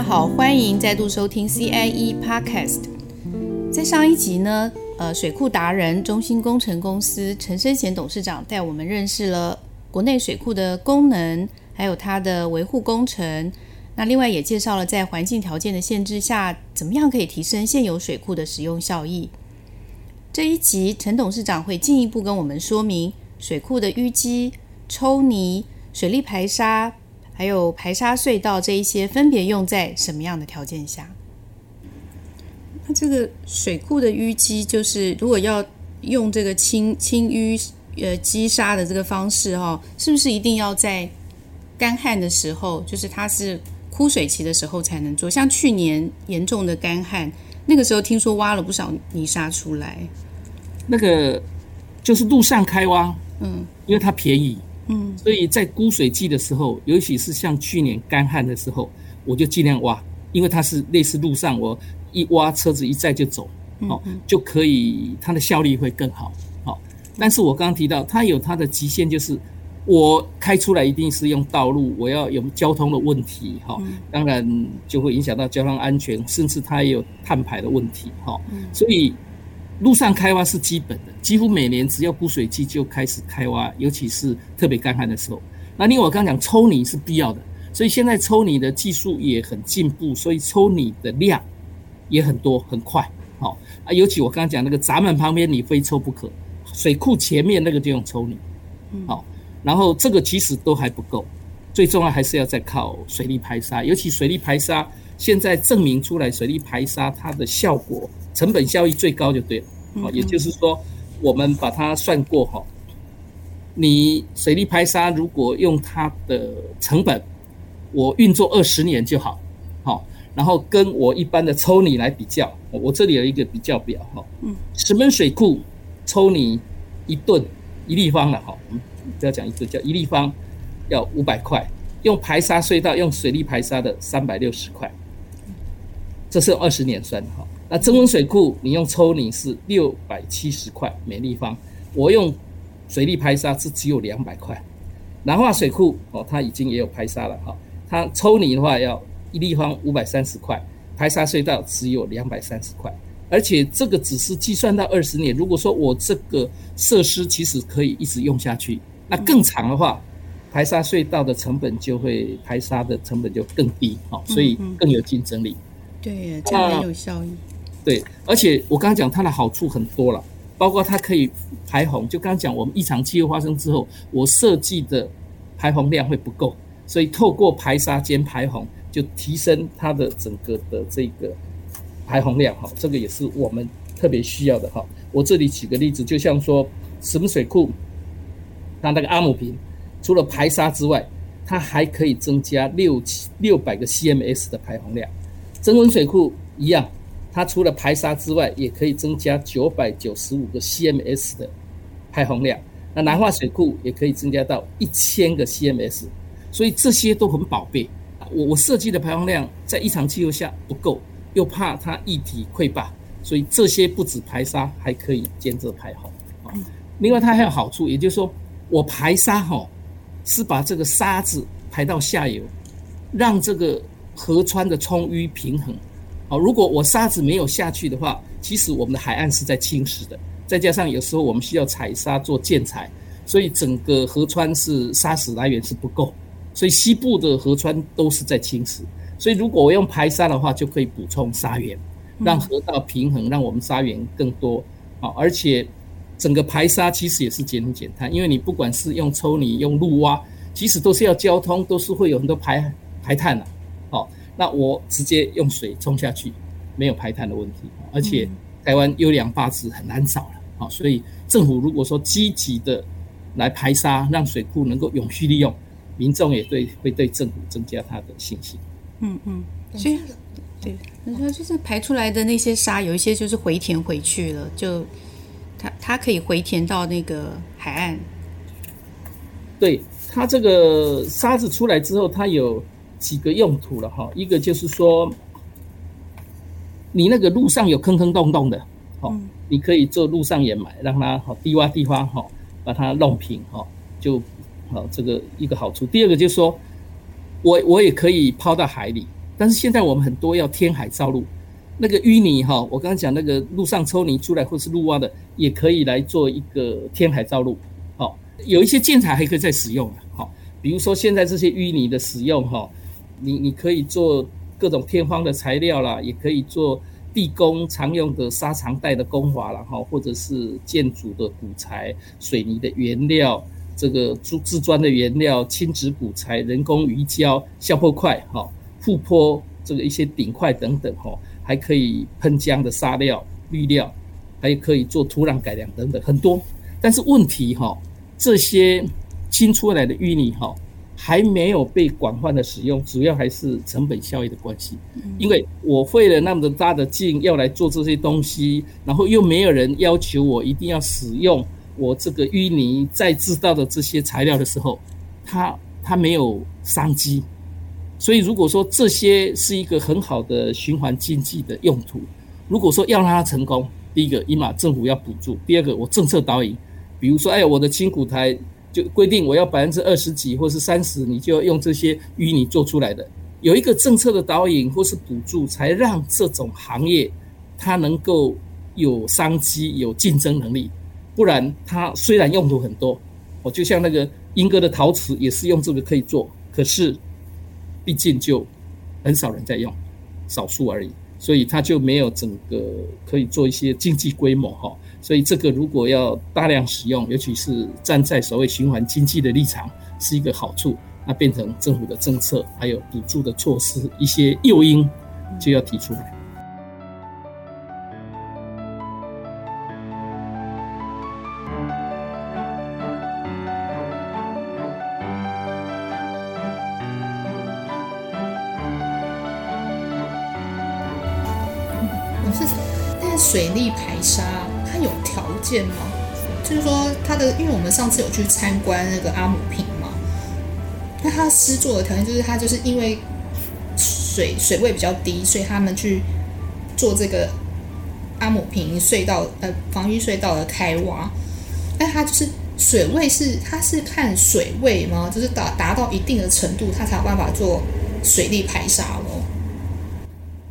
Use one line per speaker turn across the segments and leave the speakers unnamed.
家好，欢迎再度收听 CIE Podcast。在上一集呢，呃，水库达人中兴工程公司陈生贤董事长带我们认识了国内水库的功能，还有它的维护工程。那另外也介绍了在环境条件的限制下，怎么样可以提升现有水库的使用效益。这一集陈董事长会进一步跟我们说明水库的淤积、抽泥、水力排沙。还有排沙隧道这一些，分别用在什么样的条件下？那这个水库的淤积，就是如果要用这个清清淤呃积沙的这个方式哈、哦，是不是一定要在干旱的时候，就是它是枯水期的时候才能做？像去年严重的干旱，那个时候听说挖了不少泥沙出来。
那个就是路上开挖，嗯，因为它便宜。嗯，所以在枯水季的时候，尤其是像去年干旱的时候，我就尽量挖，因为它是类似路上，我一挖车子一载就走，哦，就可以它的效率会更好，好。但是我刚刚提到，它有它的极限，就是我开出来一定是用道路，我要有交通的问题，哈，当然就会影响到交通安全，甚至它也有碳排的问题，哈，所以。陆上开挖是基本的，几乎每年只要枯水季就开始开挖，尤其是特别干旱的时候。那另外我刚刚讲抽泥是必要的，所以现在抽泥的技术也很进步，所以抽泥的量也很多很快。好啊，尤其我刚刚讲那个闸门旁边你非抽不可，水库前面那个就用抽泥。好，然后这个其实都还不够，最重要还是要再靠水力排沙，尤其水力排沙现在证明出来，水力排沙它的效果。成本效益最高就对了，好，也就是说，我们把它算过哈，你水力排沙如果用它的成本，我运作二十年就好，好，然后跟我一般的抽泥来比较，我这里有一个比较表哈，嗯，石门水库抽泥一吨一立方了哈，我们不要讲一吨，叫一立方要五百块，用排沙隧道用水力排沙的三百六十块，这是二十年算的哈。那增温水库，你用抽泥是六百七十块每立方，我用水力排沙是只有两百块。南化水库哦，它已经也有排沙了哈，它抽泥的话要一立方五百三十块，排沙隧道只有两百三十块，而且这个只是计算到二十年。如果说我这个设施其实可以一直用下去，那更长的话，排沙隧道的成本就会排沙的成本就更低，好，所以更有竞争力。
对，这样很有效益。
对，而且我刚刚讲它的好处很多了，包括它可以排洪。就刚刚讲，我们异常气候发生之后，我设计的排洪量会不够，所以透过排沙兼排洪，就提升它的整个的这个排洪量。哈，这个也是我们特别需要的。哈，我这里举个例子，就像说什么水库，它那个阿姆坪，除了排沙之外，它还可以增加六七六百个 CMS 的排洪量。增文水库一样。它除了排沙之外，也可以增加九百九十五个 CMS 的排洪量。那南化水库也可以增加到一千个 CMS，所以这些都很宝贝。我我设计的排洪量在异常气候下不够，又怕它液体溃坝，所以这些不止排沙，还可以兼着排洪。另外它还有好处，也就是说我排沙哈是把这个沙子排到下游，让这个河川的冲淤平衡。好，如果我沙子没有下去的话，其实我们的海岸是在侵蚀的。再加上有时候我们需要采沙做建材，所以整个河川是沙石来源是不够，所以西部的河川都是在侵蚀。所以如果我用排沙的话，就可以补充沙源，让河道平衡，让我们沙源更多。好，而且整个排沙其实也是节能减碳，因为你不管是用抽泥、用路挖，其实都是要交通，都是会有很多排排碳的。好。那我直接用水冲下去，没有排碳的问题，而且台湾优良坝址很难找了，好，所以政府如果说积极的来排沙，让水库能够永续利用，民众也对会对政府增加他的信心。
嗯嗯，所以对，你说就是排出来的那些沙，有一些就是回填回去了，就它它可以回填到那个海岸。
对，它这个沙子出来之后，它有。几个用途了哈，一个就是说，你那个路上有坑坑洞洞的，好，你可以做路上掩埋，让它好低洼地方哈，把它弄平哈，就好这个一个好处。第二个就是说，我我也可以抛到海里，但是现在我们很多要填海造路，那个淤泥哈，我刚刚讲那个路上抽泥出来或是路挖的，也可以来做一个填海造路。好，有一些建材还可以再使用的，好，比如说现在这些淤泥的使用哈，你你可以做各种天荒的材料啦，也可以做地工常用的沙长带的工法啦，哈，或者是建筑的骨材、水泥的原料。这个铸制砖的原料、轻质骨材、人工鱼胶、消坡块、哈、护坡这个一些顶块等等，哈，还可以喷浆的沙料、绿料，还可以做土壤改良等等，很多。但是问题哈，这些新出来的淤泥哈，还没有被广泛的使用，主要还是成本效益的关系。因为我费了那么大的劲要来做这些东西，然后又没有人要求我一定要使用。我这个淤泥再制造的这些材料的时候，它它没有商机，所以如果说这些是一个很好的循环经济的用途，如果说要让它成功，第一个，起码政府要补助；第二个，我政策导引，比如说，哎，我的轻骨台就规定我要百分之二十几或是三十，你就要用这些淤泥做出来的，有一个政策的导引或是补助，才让这种行业它能够有商机、有竞争能力。不然，它虽然用途很多，我就像那个莺歌的陶瓷也是用这个可以做，可是毕竟就很少人在用，少数而已，所以它就没有整个可以做一些经济规模哈。所以这个如果要大量使用，尤其是站在所谓循环经济的立场，是一个好处，那变成政府的政策还有补助的措施，一些诱因就要提出来。
水利排沙条件吗？就是说他的，因为我们上次有去参观那个阿姆坪嘛，那他施作的条件就是他就是因为水水位比较低，所以他们去做这个阿姆平隧道呃防御隧道的开挖，那他就是水位是他是看水位吗？就是达达到一定的程度，他才有办法做水力排沙咯。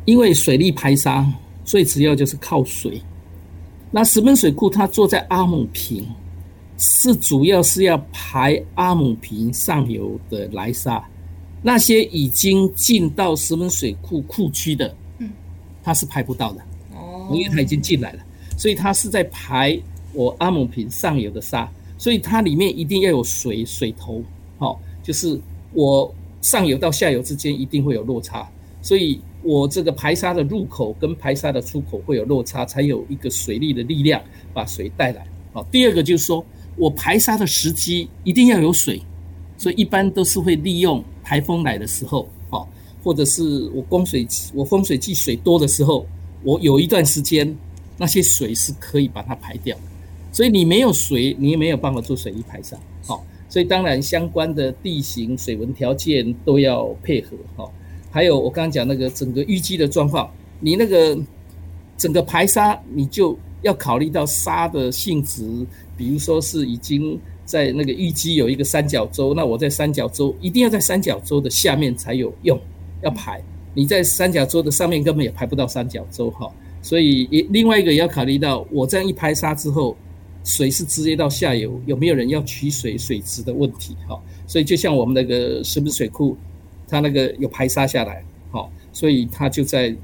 因为水力排沙。最主要就是靠水。那石门水库它坐在阿姆坪，是主要是要排阿姆坪上游的来沙。那些已经进到石门水库库区的，嗯，它是排不到的哦，因为它已经进来了，所以它是在排我阿姆坪上游的沙。所以它里面一定要有水水头，好，就是我上游到下游之间一定会有落差，所以。我这个排沙的入口跟排沙的出口会有落差，才有一个水力的力量把水带来。好，第二个就是说我排沙的时机一定要有水，所以一般都是会利用台风来的时候，好，或者是我供水我丰水季水多的时候，我有一段时间那些水是可以把它排掉。所以你没有水，你也没有办法做水力排沙。好，所以当然相关的地形水文条件都要配合。好。还有我刚刚讲那个整个淤积的状况，你那个整个排沙，你就要考虑到沙的性质，比如说是已经在那个淤积有一个三角洲，那我在三角洲一定要在三角洲的下面才有用，要排。你在三角洲的上面根本也排不到三角洲哈，所以也另外一个也要考虑到，我这样一排沙之后，水是直接到下游，有没有人要取水水质的问题哈？所以就像我们那个石门水库。它那个有排沙下来，好，所以它就在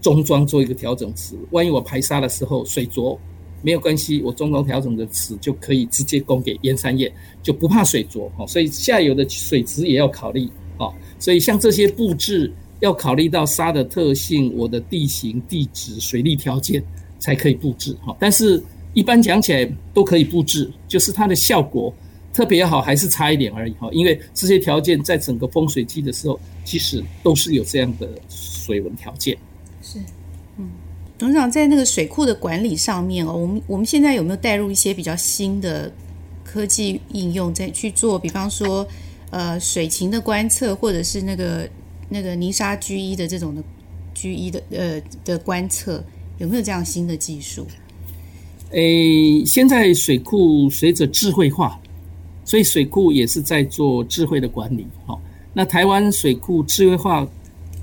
中桩做一个调整池。万一我排沙的时候水浊，没有关系，我中桩调整的池就可以直接供给燕山叶，就不怕水浊。好，所以下游的水质也要考虑。好，所以像这些布置要考虑到沙的特性、我的地形地质、水利条件才可以布置。好，但是一般讲起来都可以布置，就是它的效果。特别好还是差一点而已哈，因为这些条件在整个风水季的时候，其实都是有这样的水文条件。
是，嗯，董事长在那个水库的管理上面哦，我们我们现在有没有带入一些比较新的科技应用，在去做？比方说，呃，水情的观测，或者是那个那个泥沙居一的这种的居一的呃的观测，有没有这样新的技术？
诶，现在水库随着智慧化。所以水库也是在做智慧的管理，好，那台湾水库智慧化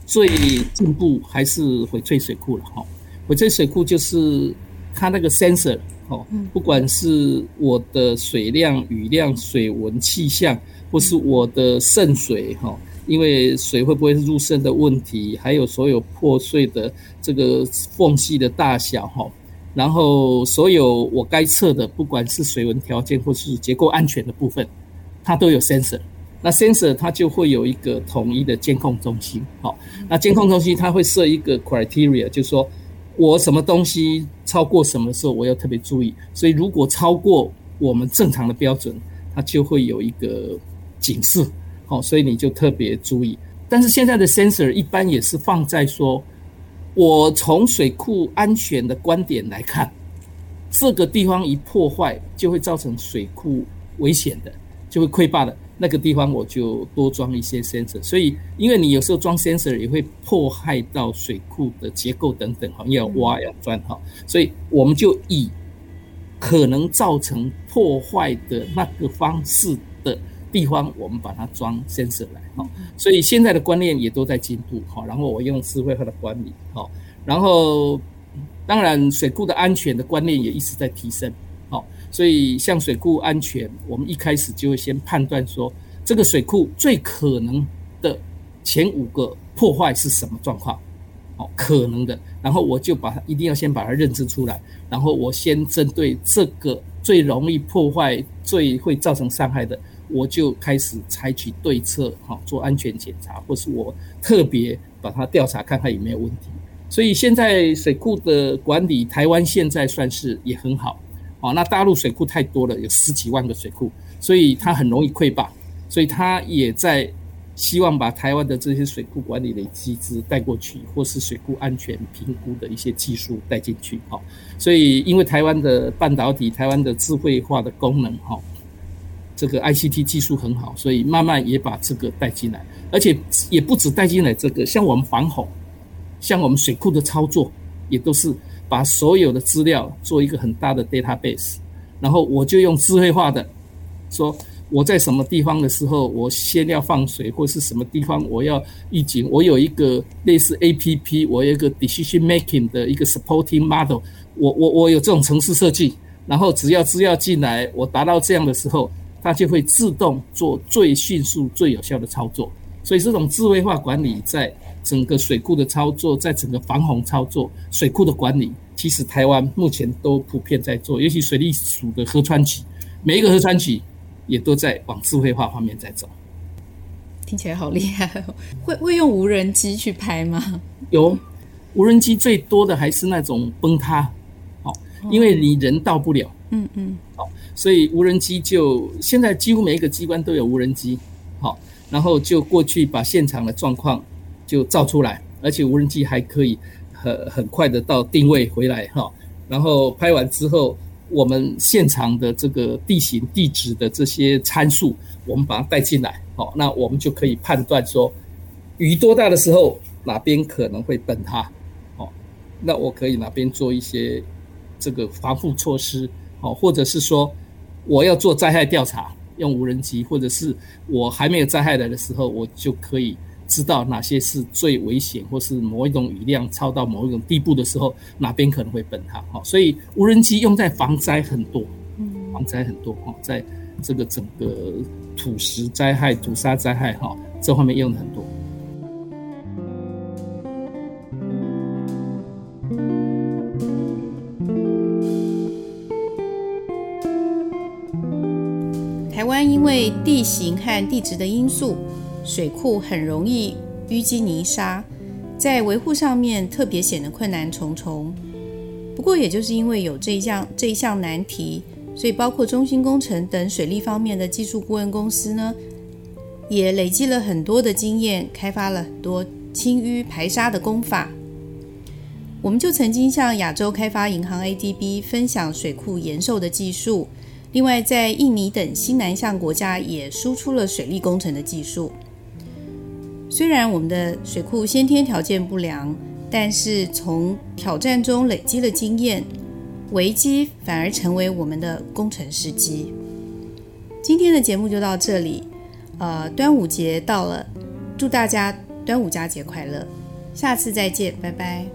最进步还是翡翠水库了哈。翡翠水库就是它那个 sensor 哦，不管是我的水量、雨量、水文、气象，或是我的渗水哈，因为水会不会入渗的问题，还有所有破碎的这个缝隙的大小哈。然后，所有我该测的，不管是水文条件或是结构安全的部分，它都有 sensor。那 sensor 它就会有一个统一的监控中心。好，那监控中心它会设一个 criteria，就是说我什么东西超过什么时候，我要特别注意。所以如果超过我们正常的标准，它就会有一个警示。好，所以你就特别注意。但是现在的 sensor 一般也是放在说。我从水库安全的观点来看，这个地方一破坏就会造成水库危险的，就会溃坝的那个地方，我就多装一些 sensor。所以，因为你有时候装 sensor 也会破坏到水库的结构等等，哈，要挖要钻哈，所以我们就以可能造成破坏的那个方式。地方我们把它装 sensor 来哈，所以现在的观念也都在进步哈。然后我用智慧化的管理哈，然后当然水库的安全的观念也一直在提升好，所以像水库安全，我们一开始就会先判断说这个水库最可能的前五个破坏是什么状况，哦，可能的，然后我就把它一定要先把它认知出来，然后我先针对这个最容易破坏、最会造成伤害的。我就开始采取对策，哈，做安全检查，或是我特别把它调查看看有没有问题。所以现在水库的管理，台湾现在算是也很好，哦，那大陆水库太多了，有十几万个水库，所以它很容易溃坝，所以它也在希望把台湾的这些水库管理的机制带过去，或是水库安全评估的一些技术带进去，哈。所以因为台湾的半导体，台湾的智慧化的功能，哈。这个 ICT 技术很好，所以慢慢也把这个带进来，而且也不止带进来这个，像我们防洪，像我们水库的操作，也都是把所有的资料做一个很大的 database，然后我就用智慧化的说，我在什么地方的时候，我先要放水，或是什么地方我要预警，我有一个类似 APP，我有一个 decision making 的一个 supporting model，我我我有这种程式设计，然后只要资料进来，我达到这样的时候。它就会自动做最迅速、最有效的操作，所以这种智慧化管理在整个水库的操作，在整个防洪操作、水库的管理，其实台湾目前都普遍在做，尤其水利署的河川局，每一个河川局也都在往智慧化方面在走。
听起来好厉害哦！会会用无人机去拍吗？
有，无人机最多的还是那种崩塌，哦，因为你人到不了。嗯嗯，好。所以无人机就现在几乎每一个机关都有无人机，好，然后就过去把现场的状况就照出来，而且无人机还可以很很快的到定位回来哈，然后拍完之后，我们现场的这个地形地质的这些参数，我们把它带进来，好，那我们就可以判断说雨多大的时候哪边可能会崩塌，好，那我可以哪边做一些这个防护措施，好，或者是说。我要做灾害调查，用无人机，或者是我还没有灾害来的时候，我就可以知道哪些是最危险，或是某一种雨量超到某一种地步的时候，哪边可能会崩塌。哈，所以无人机用在防灾很多，防灾很多哈，在这个整个土石灾害、土砂灾害哈这方面用的很多。
地形和地质的因素，水库很容易淤积泥沙，在维护上面特别显得困难重重。不过，也就是因为有这一项这一项难题，所以包括中兴工程等水利方面的技术顾问公司呢，也累积了很多的经验，开发了很多清淤排沙的工法。我们就曾经向亚洲开发银行 ADB 分享水库延寿的技术。另外，在印尼等西南向国家也输出了水利工程的技术。虽然我们的水库先天条件不良，但是从挑战中累积了经验，危机反而成为我们的工程时机。今天的节目就到这里，呃，端午节到了，祝大家端午佳节快乐！下次再见，拜拜。